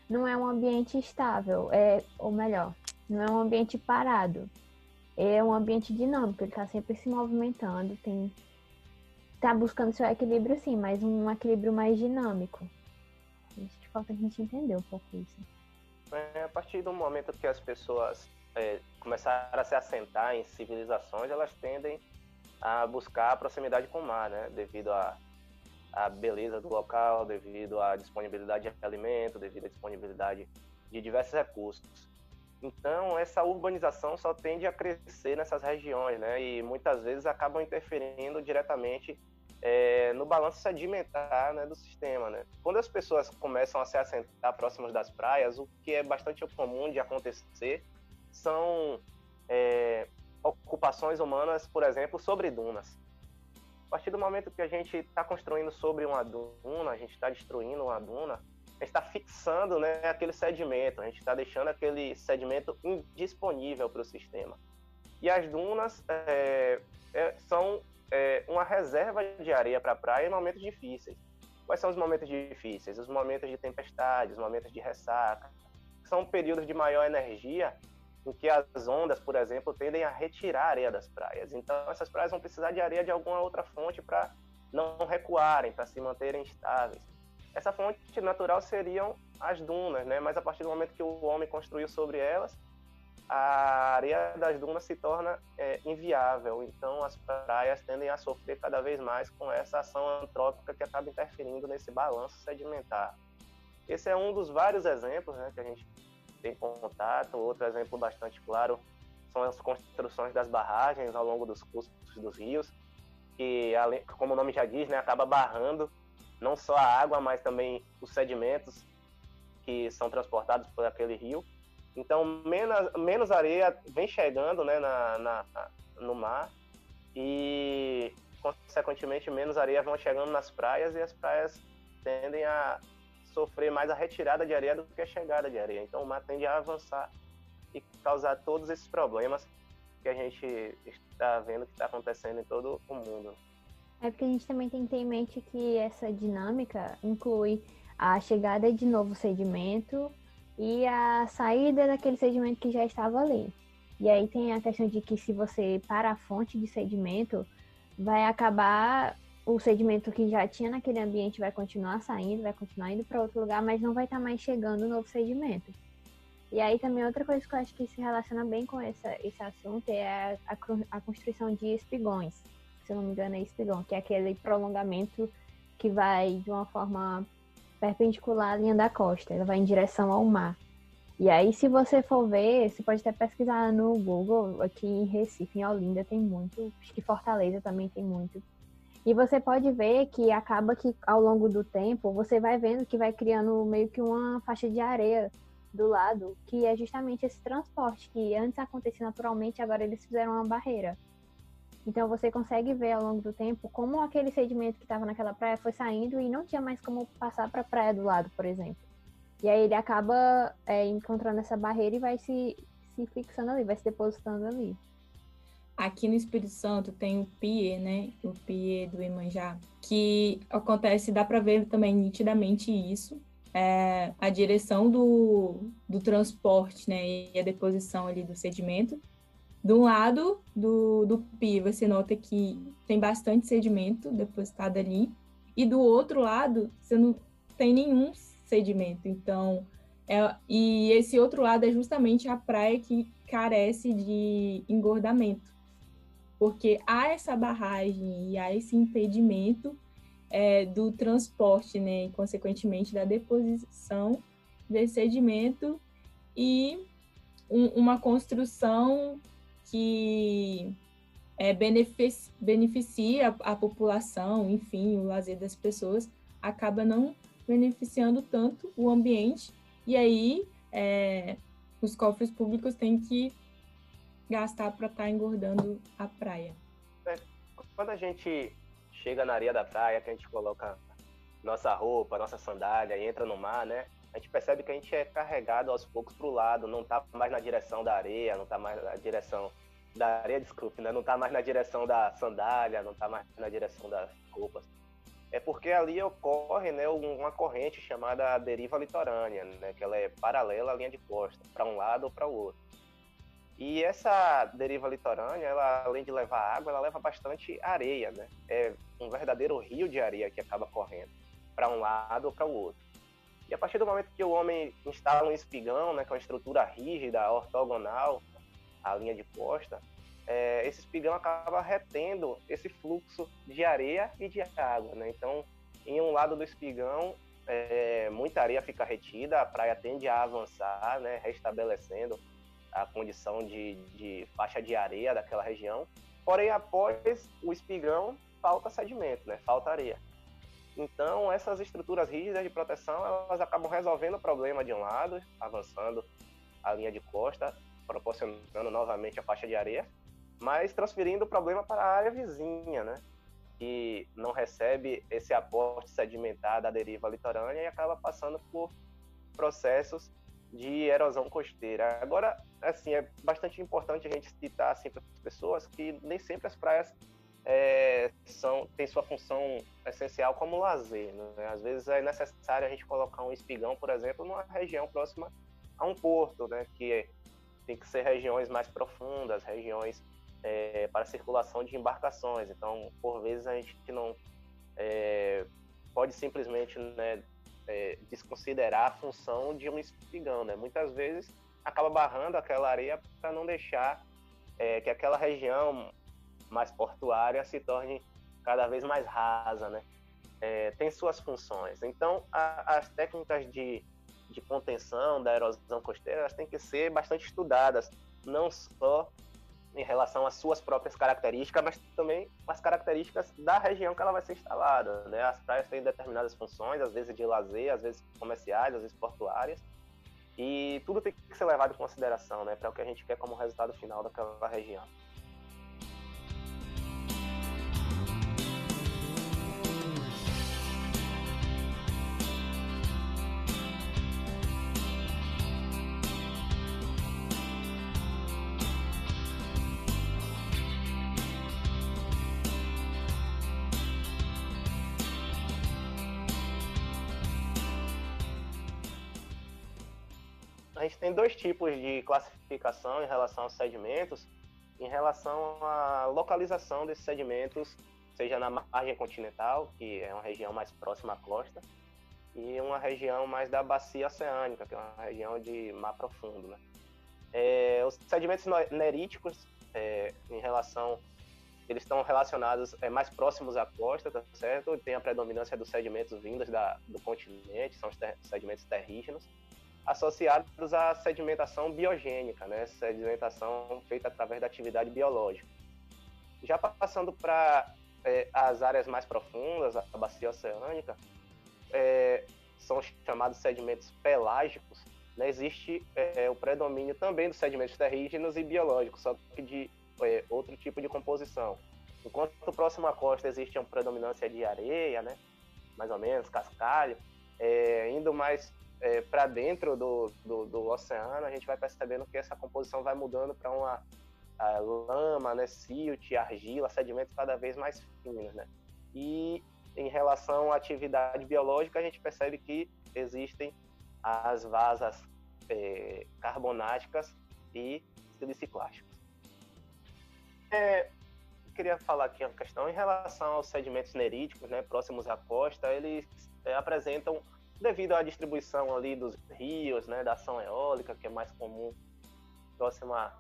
não é um ambiente estável, é, ou melhor, não é um ambiente parado. É um ambiente dinâmico, ele está sempre se movimentando, tem tá buscando seu equilíbrio sim, mas um equilíbrio mais dinâmico. Acho que falta a gente entender um pouco isso. É, a partir do momento que as pessoas é, começaram a se assentar em civilizações, elas tendem a buscar a proximidade com o mar, né? Devido à a, beleza do local, devido à disponibilidade de alimento, devido à disponibilidade de diversos recursos. Então, essa urbanização só tende a crescer nessas regiões, né? E muitas vezes acabam interferindo diretamente é, no balanço sedimentar né, do sistema, né? Quando as pessoas começam a se assentar próximas das praias, o que é bastante comum de acontecer são é, ocupações humanas, por exemplo, sobre dunas. A partir do momento que a gente está construindo sobre uma duna, a gente está destruindo uma duna, a gente está fixando né, aquele sedimento, a gente está deixando aquele sedimento indisponível para o sistema. E as dunas é, é, são é, uma reserva de areia para a praia em momentos difíceis. Quais são os momentos difíceis? Os momentos de tempestade, os momentos de ressaca. São períodos de maior energia em que as ondas, por exemplo, tendem a retirar a areia das praias. Então, essas praias vão precisar de areia de alguma outra fonte para não recuarem, para se manterem estáveis. Essa fonte natural seriam as dunas, né? Mas a partir do momento que o homem construiu sobre elas, a areia das dunas se torna é, inviável. Então, as praias tendem a sofrer cada vez mais com essa ação antrópica que acaba interferindo nesse balanço sedimentar. Esse é um dos vários exemplos né, que a gente tem contato. Outro exemplo bastante claro são as construções das barragens ao longo dos cursos dos rios, que, como o nome já diz, né, acaba barrando não só a água, mas também os sedimentos que são transportados por aquele rio. Então, menos, menos areia vem chegando né, na, na, no mar e, consequentemente, menos areia vão chegando nas praias e as praias tendem a sofrer mais a retirada de areia do que a chegada de areia. Então, o mar tende a avançar e causar todos esses problemas que a gente está vendo que está acontecendo em todo o mundo. É porque a gente também tem que ter em mente que essa dinâmica inclui a chegada de novo sedimento e a saída daquele sedimento que já estava ali. E aí tem a questão de que se você para a fonte de sedimento, vai acabar o sedimento que já tinha naquele ambiente vai continuar saindo, vai continuar indo para outro lugar, mas não vai estar tá mais chegando o novo sedimento. E aí também outra coisa que eu acho que se relaciona bem com essa, esse assunto é a, a, a construção de espigões se eu não me engano é espigão, que é aquele prolongamento que vai de uma forma perpendicular à linha da costa, ela vai em direção ao mar. E aí, se você for ver, você pode até pesquisar no Google, aqui em Recife, em Olinda tem muito, acho que Fortaleza também tem muito. E você pode ver que acaba que ao longo do tempo você vai vendo que vai criando meio que uma faixa de areia do lado, que é justamente esse transporte que antes acontecia naturalmente, agora eles fizeram uma barreira. Então você consegue ver ao longo do tempo como aquele sedimento que estava naquela praia foi saindo e não tinha mais como passar para a praia do lado, por exemplo. E aí ele acaba é, encontrando essa barreira e vai se, se fixando ali, vai se depositando ali. Aqui no Espírito Santo tem o PIE, né? O PIE do Imanjá, que acontece, dá para ver também nitidamente isso. É, a direção do, do transporte, né? E a deposição ali do sedimento. Um lado do, do PIE, você nota que tem bastante sedimento depositado ali. E do outro lado, você não tem nenhum sedimento. Então, é, e esse outro lado é justamente a praia que carece de engordamento porque há essa barragem e há esse impedimento é, do transporte, né, e consequentemente da deposição desse sedimento e um, uma construção que é, beneficia, beneficia a, a população, enfim, o lazer das pessoas, acaba não beneficiando tanto o ambiente. E aí é, os cofres públicos têm que gastar para estar tá engordando a praia. É, quando a gente chega na areia da praia, que a gente coloca nossa roupa, nossa sandália e entra no mar, né? A gente percebe que a gente é carregado aos poucos para o lado, não está mais na direção da areia, não está mais na direção da areia, desculpe, né? Não está mais na direção da sandália, não está mais na direção das roupas. É porque ali ocorre, né, uma corrente chamada deriva litorânea, né? Que ela é paralela à linha de costa, para um lado ou para o outro. E essa deriva litorânea, ela, além de levar água, ela leva bastante areia, né? É um verdadeiro rio de areia que acaba correndo para um lado ou para o outro. E a partir do momento que o homem instala um espigão, né, com uma estrutura rígida, ortogonal, à linha de costa, é, esse espigão acaba retendo esse fluxo de areia e de água, né? Então, em um lado do espigão, é, muita areia fica retida, a praia tende a avançar, né, restabelecendo a condição de, de faixa de areia daquela região. Porém, após o espigão, falta sedimento, né? falta areia. Então, essas estruturas rígidas de proteção, elas acabam resolvendo o problema de um lado, avançando a linha de costa, proporcionando novamente a faixa de areia, mas transferindo o problema para a área vizinha, né? que não recebe esse aporte sedimentar da deriva litorânea e acaba passando por processos de erosão costeira. Agora, assim, é bastante importante a gente citar assim, para as pessoas que nem sempre as praias é, são, têm sua função essencial como lazer. Né? Às vezes é necessário a gente colocar um espigão, por exemplo, numa região próxima a um porto, né? que tem que ser regiões mais profundas, regiões é, para circulação de embarcações. Então, por vezes, a gente não é, pode simplesmente né, é, desconsiderar a função de um espigão, né? Muitas vezes acaba barrando aquela areia para não deixar é, que aquela região mais portuária se torne cada vez mais rasa, né? É, tem suas funções. Então, a, as técnicas de, de contenção da erosão costeira elas têm que ser bastante estudadas, não só em relação às suas próprias características, mas também as características da região que ela vai ser instalada. Né? As praias têm determinadas funções, às vezes de lazer, às vezes comerciais, às vezes portuárias, e tudo tem que ser levado em consideração né? para o que a gente quer como resultado final daquela região. Tem dois tipos de classificação em relação aos sedimentos, em relação à localização desses sedimentos, seja na margem continental, que é uma região mais próxima à costa, e uma região mais da bacia oceânica, que é uma região de mar profundo. Né? É, os sedimentos neríticos, é, em relação, eles estão relacionados é, mais próximos à costa, tá certo? Tem a predominância dos sedimentos vindos da, do continente, são os ter, sedimentos terrígenos associados à sedimentação biogênica, né? sedimentação feita através da atividade biológica. Já passando para é, as áreas mais profundas, a bacia oceânica, é, são chamados sedimentos pelágicos, né, existe é, o predomínio também dos sedimentos terrígenos e biológicos, só que de é, outro tipo de composição. Enquanto próximo à costa existe uma predominância de areia, né, mais ou menos, cascalho, é, indo mais é, para dentro do, do, do, oceano, a gente vai percebendo que essa composição vai mudando para uma lama, né, silt, argila, sedimentos cada vez mais finos. Né? E em relação à atividade biológica, a gente percebe que existem as vasas é, carbonáticas e siliciclásticas. É, queria falar aqui uma questão em relação aos sedimentos neríticos, né, próximos à costa, eles é, apresentam, devido à distribuição ali dos rios, né, da ação eólica, que é mais comum próxima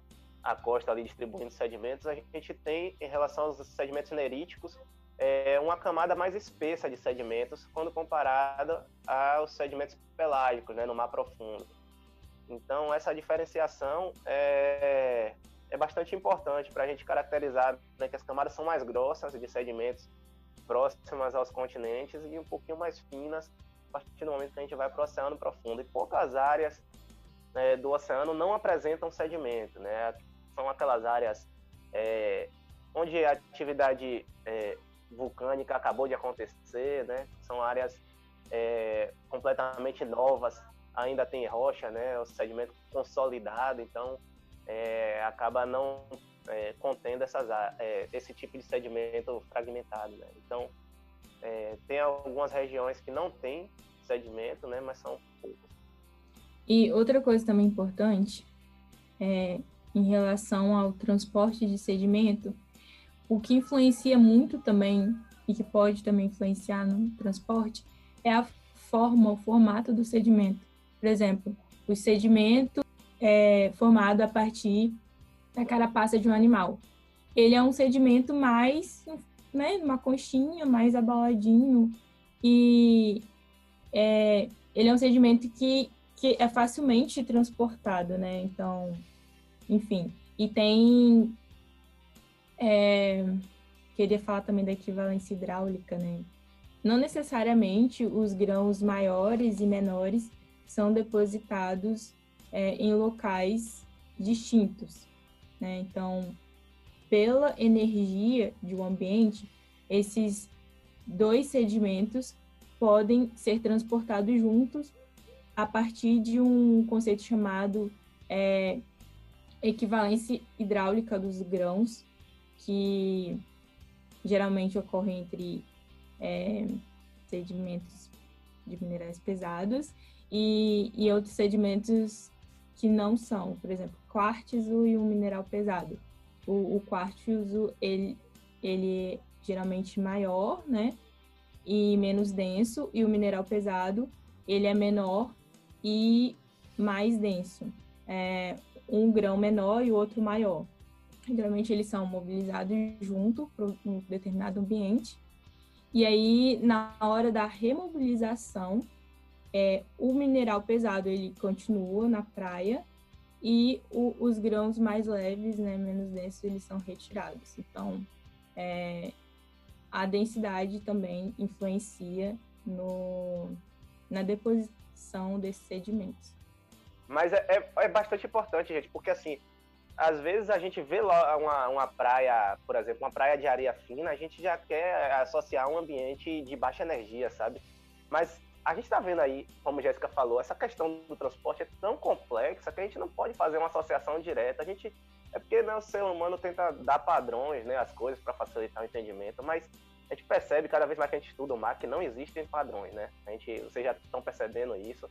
à costa ali distribuindo sedimentos, a gente tem em relação aos sedimentos neríticos é, uma camada mais espessa de sedimentos quando comparada aos sedimentos pelágicos, né, no mar profundo. Então, essa diferenciação é, é bastante importante para a gente caracterizar né, que as camadas são mais grossas de sedimentos próximas aos continentes e um pouquinho mais finas a partir do momento que a gente vai para o oceano profundo. E poucas áreas né, do oceano não apresentam sedimento, né? São aquelas áreas é, onde a atividade é, vulcânica acabou de acontecer, né? São áreas é, completamente novas, ainda tem rocha, né? O sedimento consolidado, então é, acaba não é, contendo essas, é, esse tipo de sedimento fragmentado, né? Então é, tem algumas regiões que não tem sedimento, né? Mas são poucas. E outra coisa também importante é em relação ao transporte de sedimento o que influencia muito também e que pode também influenciar no transporte é a forma, o formato do sedimento. Por exemplo, o sedimento é formado a partir da carapaça de um animal. Ele é um sedimento mais, né, uma conchinha, mais abaladinho e é, ele é um sedimento que, que é facilmente transportado, né? Então, enfim, e tem é, queria falar também da equivalência hidráulica, né? Não necessariamente os grãos maiores e menores são depositados é, em locais distintos, né? Então, pela energia de um ambiente, esses dois sedimentos podem ser transportados juntos a partir de um conceito chamado é, equivalência hidráulica dos grãos, que geralmente ocorrem entre é, sedimentos de minerais pesados e, e outros sedimentos que não são, por exemplo, quartzo e um mineral pesado. O, o quartzo, ele, ele é geralmente maior, né, e menos denso, e o mineral pesado, ele é menor e mais denso. É, um grão menor e o outro maior. Geralmente eles são mobilizados junto para um determinado ambiente. E aí, na hora da remobilização, é, o mineral pesado ele continua na praia e o, os grãos mais leves, né, menos densos, eles são retirados. Então, é, a densidade também influencia no, na deposição desses sedimentos. Mas é, é, é bastante importante, gente, porque assim, às vezes a gente vê lá uma, uma praia, por exemplo, uma praia de areia fina, a gente já quer associar um ambiente de baixa energia, sabe? Mas a gente está vendo aí, como Jéssica falou, essa questão do transporte é tão complexa que a gente não pode fazer uma associação direta. A gente é porque né, o ser humano tenta dar padrões, né, as coisas para facilitar o entendimento, mas a gente percebe cada vez mais que a gente estuda o mar que não existem padrões, né? A gente, vocês já estão percebendo isso.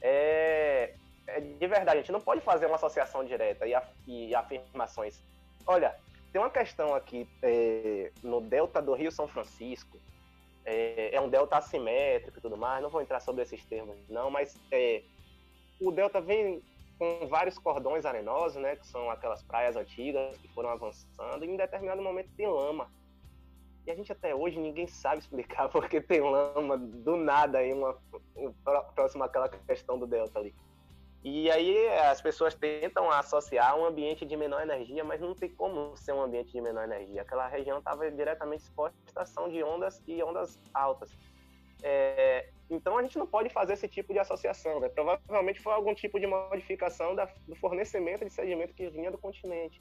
É, é, de verdade, a gente não pode fazer uma associação direta e, e afirmações. Olha, tem uma questão aqui é, no delta do Rio São Francisco, é, é, um delta assimétrico e tudo mais, não vou entrar sobre esses termos não, mas é, o delta vem com vários cordões arenosos, né, que são aquelas praias antigas que foram avançando, e em determinado momento tem lama. E a gente até hoje ninguém sabe explicar porque tem lama do nada aí, uma, próximo àquela questão do delta ali. E aí as pessoas tentam associar um ambiente de menor energia, mas não tem como ser um ambiente de menor energia. Aquela região estava diretamente exposta à ação de ondas e ondas altas. É, então a gente não pode fazer esse tipo de associação. Né? Provavelmente foi algum tipo de modificação da, do fornecimento de sedimento que vinha do continente.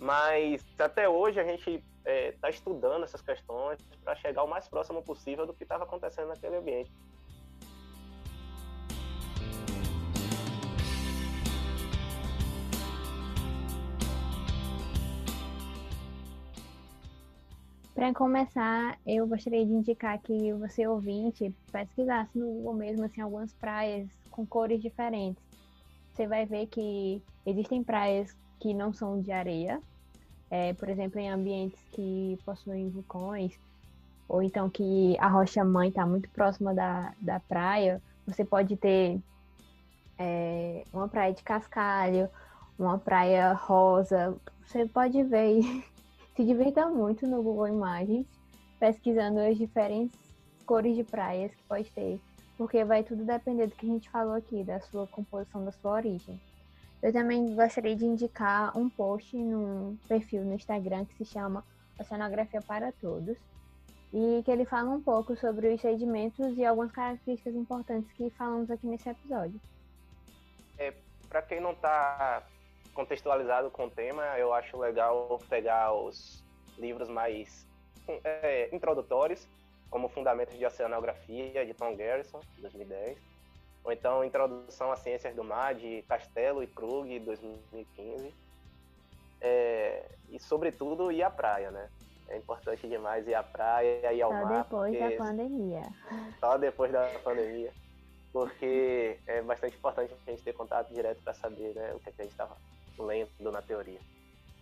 Mas até hoje a gente está é, tá estudando essas questões para chegar o mais próximo possível do que estava acontecendo naquele ambiente. Para começar, eu gostaria de indicar que você ouvinte pesquisasse no Google mesmo assim algumas praias com cores diferentes. Você vai ver que existem praias que não são de areia, é, por exemplo, em ambientes que possuem vulcões, ou então que a rocha mãe está muito próxima da, da praia, você pode ter é, uma praia de cascalho, uma praia rosa. Você pode ver se divirta muito no Google Imagens, pesquisando as diferentes cores de praias que pode ter, porque vai tudo depender do que a gente falou aqui, da sua composição, da sua origem. Eu também gostaria de indicar um post num perfil no Instagram que se chama Oceanografia para Todos, e que ele fala um pouco sobre os sedimentos e algumas características importantes que falamos aqui nesse episódio. É, para quem não está contextualizado com o tema, eu acho legal pegar os livros mais é, introdutórios, como Fundamentos de Oceanografia, de Tom Garrison, 2010, ou então Introdução às Ciências do Mar, de Castelo e Krug, 2015, é, e sobretudo ir à praia, né? É importante demais ir à praia, ir ao Só mar. depois da pandemia. Só depois da pandemia. Porque é bastante importante a gente ter contato direto para saber né, o que, é que a gente estava lendo na teoria.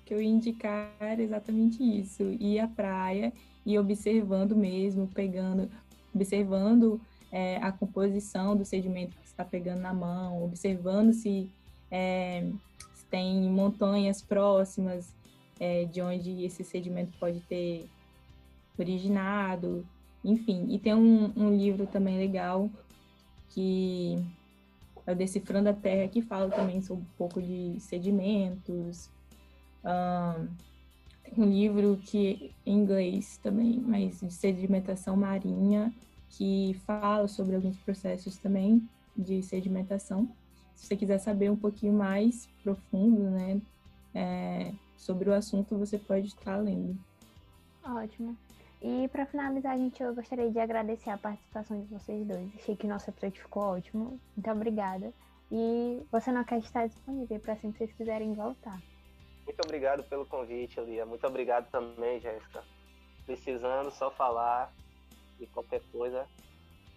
Que eu ia indicar exatamente isso, ir à praia e observando mesmo, pegando, observando é, a composição do sedimento que está pegando na mão, observando se, é, se tem montanhas próximas é, de onde esse sedimento pode ter originado, enfim. E tem um, um livro também legal que é o Decifrando a Terra, que fala também sobre um pouco de sedimentos. Um, tem um livro que em inglês também, mas de sedimentação marinha, que fala sobre alguns processos também de sedimentação. Se você quiser saber um pouquinho mais profundo, né, é, sobre o assunto, você pode estar lendo. Ótimo. E para finalizar, gente, eu gostaria de agradecer a participação de vocês dois. Achei que nosso episódio ficou ótimo. Muito obrigada. E você não quer estar disponível para sempre vocês quiserem voltar. Muito obrigado pelo convite, Lia. Muito obrigado também, Jéssica. Precisando, só falar e qualquer coisa,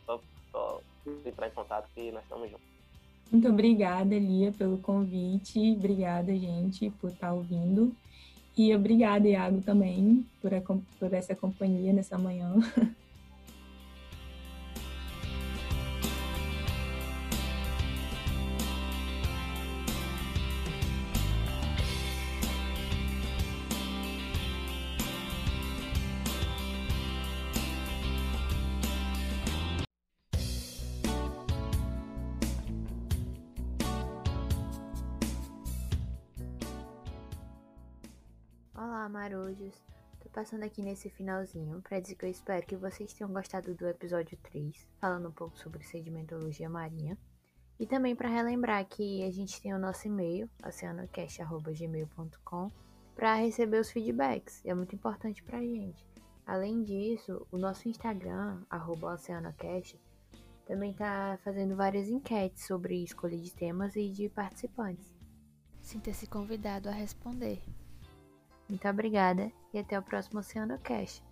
só, só entrar em contato que nós estamos juntos. Muito obrigada, Lia, pelo convite. Obrigada, gente, por estar ouvindo. E obrigada, Iago, também, por, a, por essa companhia nessa manhã. marujos! Tô passando aqui nesse finalzinho para dizer que eu espero que vocês tenham gostado do episódio 3, falando um pouco sobre sedimentologia marinha. E também para relembrar que a gente tem o nosso e-mail, oceanocast.gmail.com, para receber os feedbacks. É muito importante pra gente. Além disso, o nosso Instagram, oceanocast, também está fazendo várias enquetes sobre escolha de temas e de participantes. Sinta-se convidado a responder. Muito obrigada e até o próximo Oceano Cast.